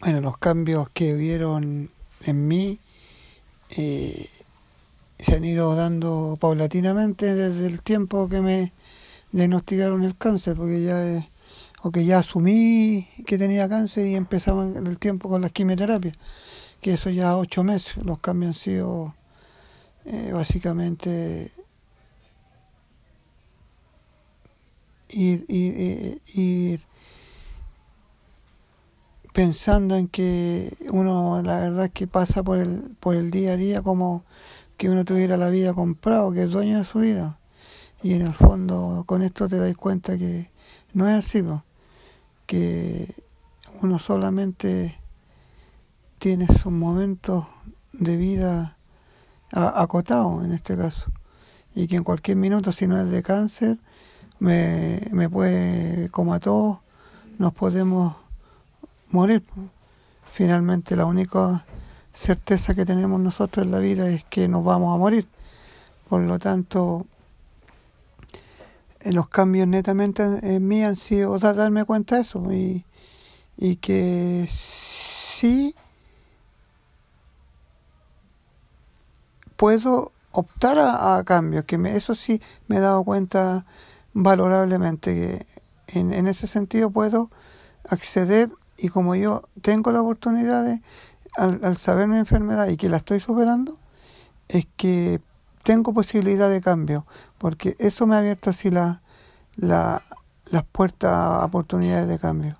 bueno, los cambios que hubieron en mí eh, se han ido dando paulatinamente desde el tiempo que me diagnosticaron el cáncer, porque ya o que ya asumí que tenía cáncer y empezaba el tiempo con las quimioterapias, que eso ya ocho meses, los cambios han sido eh, básicamente ir, ir, ir, pensando en que uno la verdad es que pasa por el, por el día a día como que uno tuviera la vida comprado, que es dueño de su vida. Y en el fondo con esto te das cuenta que no es así, que uno solamente tiene sus momentos de vida acotados en este caso. Y que en cualquier minuto, si no es de cáncer, me, me puede, como a todos, nos podemos morir. Finalmente la única certeza que tenemos nosotros en la vida es que nos vamos a morir. Por lo tanto, los cambios netamente en mí han sido darme cuenta de eso y, y que sí puedo optar a, cambios, que me, eso sí me he dado cuenta valorablemente que en, en ese sentido puedo acceder y como yo tengo la oportunidad de, al, saber mi enfermedad y que la estoy superando, es que tengo posibilidad de cambio, porque eso me ha abierto así la, la, las puertas a oportunidades de cambio.